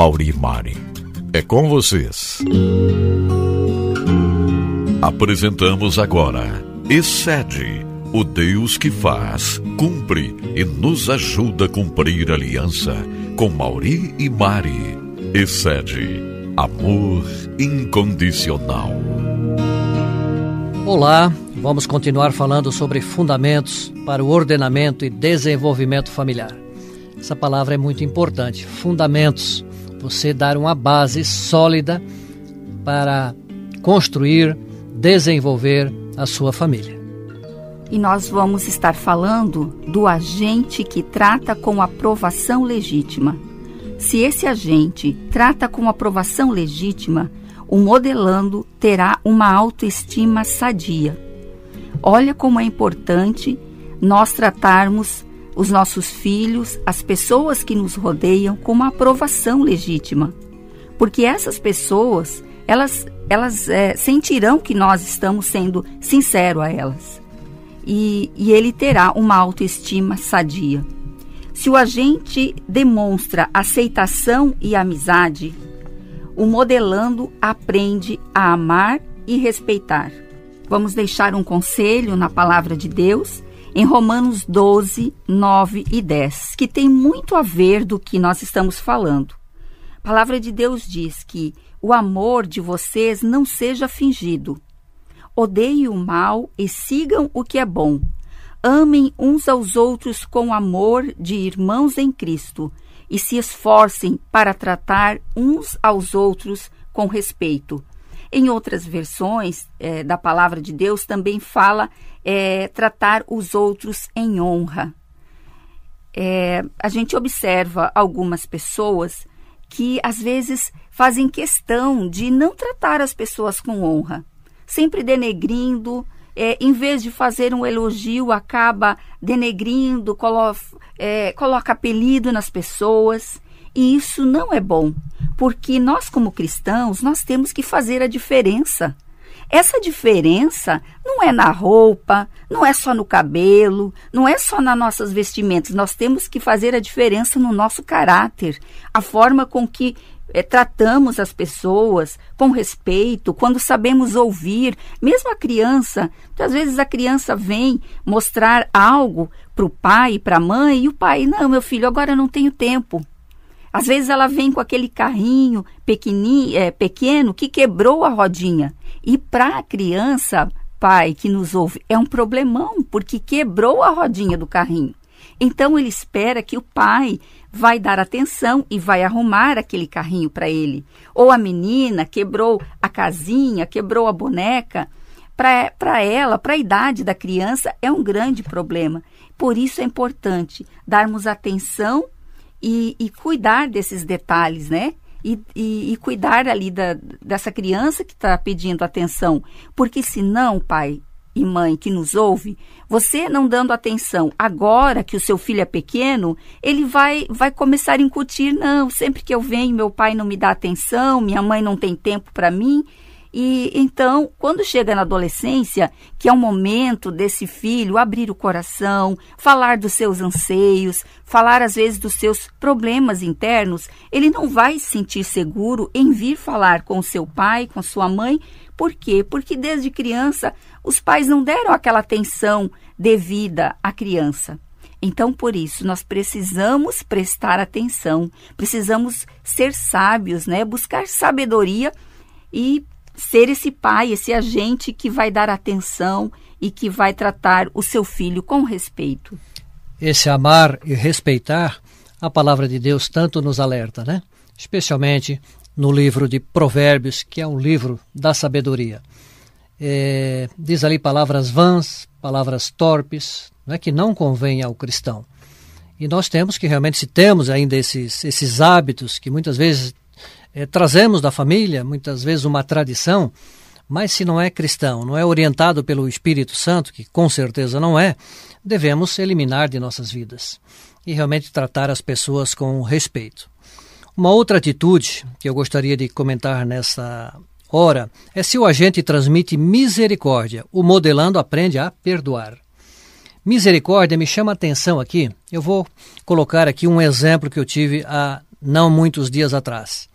Mauri Mari. É com vocês. Apresentamos agora Excede, o Deus que faz, cumpre e nos ajuda a cumprir a aliança com Mauri e Mari. Excede, amor incondicional. Olá, vamos continuar falando sobre fundamentos para o ordenamento e desenvolvimento familiar. Essa palavra é muito importante. Fundamentos. Você dar uma base sólida para construir, desenvolver a sua família. E nós vamos estar falando do agente que trata com aprovação legítima. Se esse agente trata com aprovação legítima, o modelando terá uma autoestima sadia. Olha como é importante nós tratarmos os nossos filhos, as pessoas que nos rodeiam com uma aprovação legítima. Porque essas pessoas, elas, elas é, sentirão que nós estamos sendo sinceros a elas. E, e ele terá uma autoestima sadia. Se o agente demonstra aceitação e amizade, o modelando aprende a amar e respeitar. Vamos deixar um conselho na palavra de Deus em Romanos 12, 9 e 10, que tem muito a ver do que nós estamos falando. A palavra de Deus diz que o amor de vocês não seja fingido. Odeiem o mal e sigam o que é bom. Amem uns aos outros com amor de irmãos em Cristo e se esforcem para tratar uns aos outros com respeito. Em outras versões é, da palavra de Deus também fala é, tratar os outros em honra. É, a gente observa algumas pessoas que às vezes fazem questão de não tratar as pessoas com honra, sempre denegrindo, é, em vez de fazer um elogio, acaba denegrindo, colo é, coloca apelido nas pessoas. E isso não é bom, porque nós, como cristãos, nós temos que fazer a diferença. Essa diferença não é na roupa, não é só no cabelo, não é só nas nossas vestimentas. Nós temos que fazer a diferença no nosso caráter, a forma com que é, tratamos as pessoas com respeito, quando sabemos ouvir, mesmo a criança. Muitas vezes a criança vem mostrar algo para o pai para a mãe, e o pai, não, meu filho, agora eu não tenho tempo. Às vezes ela vem com aquele carrinho é, pequeno que quebrou a rodinha. E para a criança, pai que nos ouve, é um problemão, porque quebrou a rodinha do carrinho. Então ele espera que o pai vai dar atenção e vai arrumar aquele carrinho para ele. Ou a menina quebrou a casinha, quebrou a boneca. Para ela, para a idade da criança, é um grande problema. Por isso é importante darmos atenção e, e cuidar desses detalhes, né? E, e, e, cuidar ali da, dessa criança que está pedindo atenção. Porque senão, pai e mãe que nos ouve, você não dando atenção agora que o seu filho é pequeno, ele vai, vai começar a incutir, não, sempre que eu venho, meu pai não me dá atenção, minha mãe não tem tempo para mim. E então, quando chega na adolescência, que é o momento desse filho abrir o coração, falar dos seus anseios, falar às vezes dos seus problemas internos, ele não vai se sentir seguro em vir falar com seu pai, com sua mãe. Por quê? Porque desde criança os pais não deram aquela atenção devida à criança. Então, por isso, nós precisamos prestar atenção, precisamos ser sábios, né? Buscar sabedoria e ser esse pai, esse agente que vai dar atenção e que vai tratar o seu filho com respeito. Esse amar e respeitar, a palavra de Deus tanto nos alerta, né? Especialmente no livro de Provérbios, que é um livro da sabedoria. É, diz ali palavras vãs, palavras torpes, né, que não convém ao cristão. E nós temos que realmente, se temos ainda esses, esses hábitos que muitas vezes é, trazemos da família, muitas vezes uma tradição, mas se não é cristão, não é orientado pelo Espírito Santo, que com certeza não é, devemos eliminar de nossas vidas e realmente tratar as pessoas com respeito. Uma outra atitude que eu gostaria de comentar nessa hora é se o agente transmite misericórdia, o modelando aprende a perdoar. Misericórdia me chama a atenção aqui. Eu vou colocar aqui um exemplo que eu tive há não muitos dias atrás.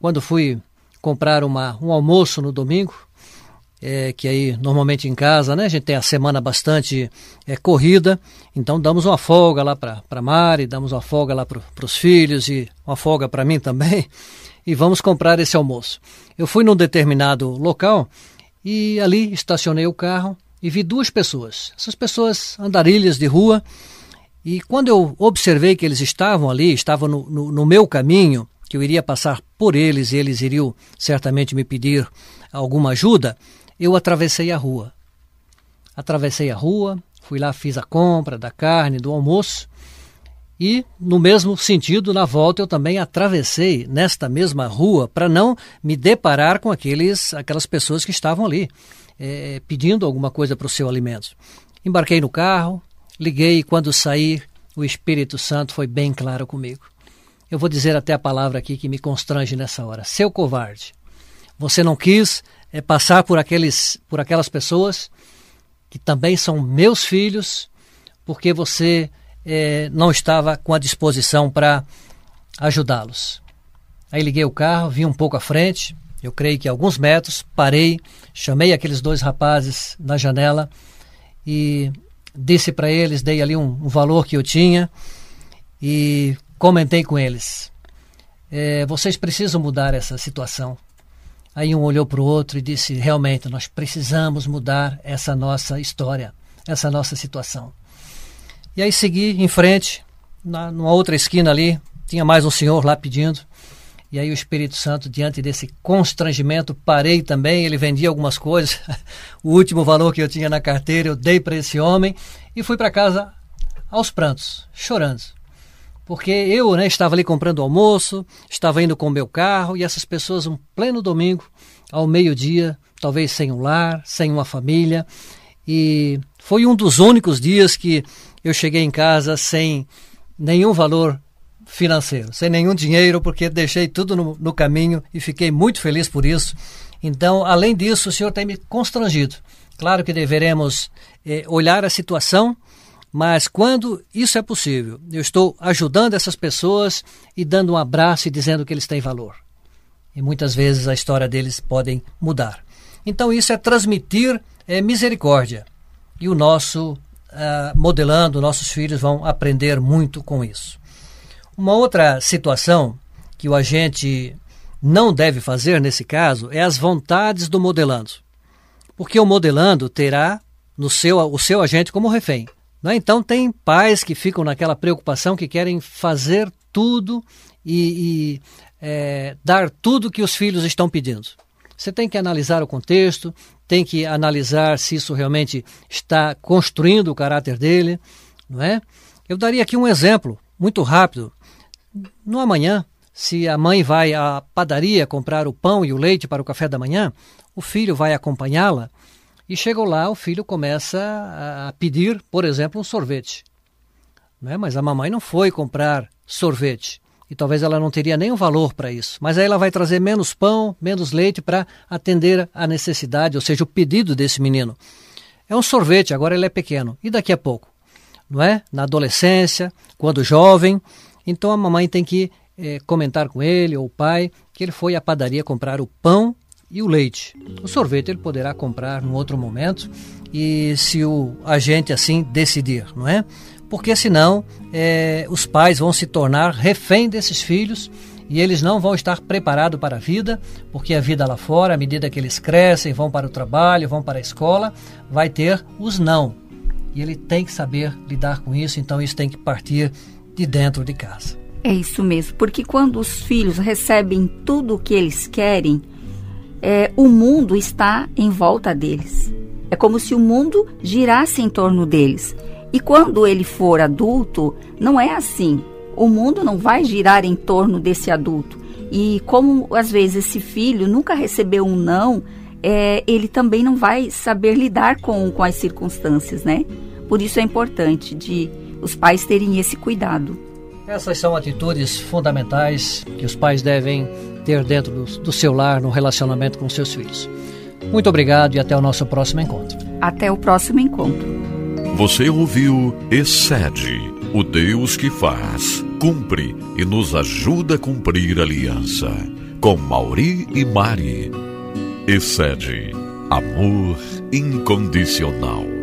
Quando fui comprar uma, um almoço no domingo, é, que aí normalmente em casa, né, a gente tem a semana bastante é, corrida, então damos uma folga lá para Mari, damos uma folga lá para os filhos e uma folga para mim também, e vamos comprar esse almoço. Eu fui num determinado local e ali estacionei o carro e vi duas pessoas. Essas pessoas andarilhas de rua, e quando eu observei que eles estavam ali, estavam no, no, no meu caminho, que eu iria passar por eles e eles iriam certamente me pedir alguma ajuda, eu atravessei a rua. Atravessei a rua, fui lá, fiz a compra da carne, do almoço, e, no mesmo sentido, na volta eu também atravessei nesta mesma rua para não me deparar com aqueles, aquelas pessoas que estavam ali é, pedindo alguma coisa para o seu alimento. Embarquei no carro, liguei e quando saí, o Espírito Santo foi bem claro comigo. Eu vou dizer até a palavra aqui que me constrange nessa hora. Seu covarde, você não quis é, passar por, aqueles, por aquelas pessoas que também são meus filhos, porque você é, não estava com a disposição para ajudá-los. Aí liguei o carro, vi um pouco à frente, eu creio que alguns metros, parei, chamei aqueles dois rapazes na janela e disse para eles, dei ali um, um, valor que eu tinha e comentei com eles. É, vocês precisam mudar essa situação. Aí um olhou para o outro e disse: realmente, nós precisamos mudar essa nossa história, essa nossa situação. E aí segui em frente, na, numa outra esquina ali, tinha mais um senhor lá pedindo. E aí o Espírito Santo, diante desse constrangimento, parei também. Ele vendia algumas coisas. o último valor que eu tinha na carteira eu dei para esse homem e fui para casa aos prantos, chorando. Porque eu né, estava ali comprando almoço, estava indo com o meu carro e essas pessoas, um pleno domingo, ao meio-dia, talvez sem um lar, sem uma família. E foi um dos únicos dias que eu cheguei em casa sem nenhum valor financeiro, sem nenhum dinheiro, porque deixei tudo no, no caminho e fiquei muito feliz por isso. Então, além disso, o senhor tem me constrangido. Claro que deveremos eh, olhar a situação, mas quando isso é possível, eu estou ajudando essas pessoas e dando um abraço e dizendo que eles têm valor. E muitas vezes a história deles podem mudar. Então, isso é transmitir eh, misericórdia. E o nosso, uh, modelando, nossos filhos vão aprender muito com isso. Uma outra situação que o agente não deve fazer nesse caso é as vontades do modelando. Porque o modelando terá no seu, o seu agente como refém. Né? Então, tem pais que ficam naquela preocupação que querem fazer tudo e, e é, dar tudo que os filhos estão pedindo. Você tem que analisar o contexto, tem que analisar se isso realmente está construindo o caráter dele, não é? Eu daria aqui um exemplo muito rápido no amanhã, se a mãe vai à padaria comprar o pão e o leite para o café da manhã, o filho vai acompanhá-la e chegou lá, o filho começa a pedir, por exemplo, um sorvete. Né? Mas a mamãe não foi comprar sorvete. E talvez ela não teria nenhum valor para isso. Mas aí ela vai trazer menos pão, menos leite para atender a necessidade, ou seja, o pedido desse menino. É um sorvete, agora ele é pequeno. E daqui a pouco? Não é? Na adolescência, quando jovem, então a mamãe tem que é, comentar com ele ou o pai que ele foi à padaria comprar o pão e o leite. O sorvete ele poderá comprar num outro momento e se o agente assim decidir, não é? Porque senão é, os pais vão se tornar refém desses filhos e eles não vão estar preparados para a vida, porque a vida lá fora, à medida que eles crescem, vão para o trabalho, vão para a escola, vai ter os não. E ele tem que saber lidar com isso, então isso tem que partir de dentro de casa. É isso mesmo, porque quando os filhos recebem tudo o que eles querem, é, o mundo está em volta deles. É como se o mundo girasse em torno deles. E quando ele for adulto, não é assim. O mundo não vai girar em torno desse adulto. E como às vezes esse filho nunca recebeu um não, é, ele também não vai saber lidar com, com as circunstâncias, né? Por isso é importante de os pais terem esse cuidado. Essas são atitudes fundamentais que os pais devem ter dentro do, do seu lar no relacionamento com seus filhos. Muito obrigado e até o nosso próximo encontro. Até o próximo encontro. Você ouviu Excede, o Deus que faz cumpre e nos ajuda a cumprir a aliança. Com Mauri e Mari. Excede. Amor incondicional.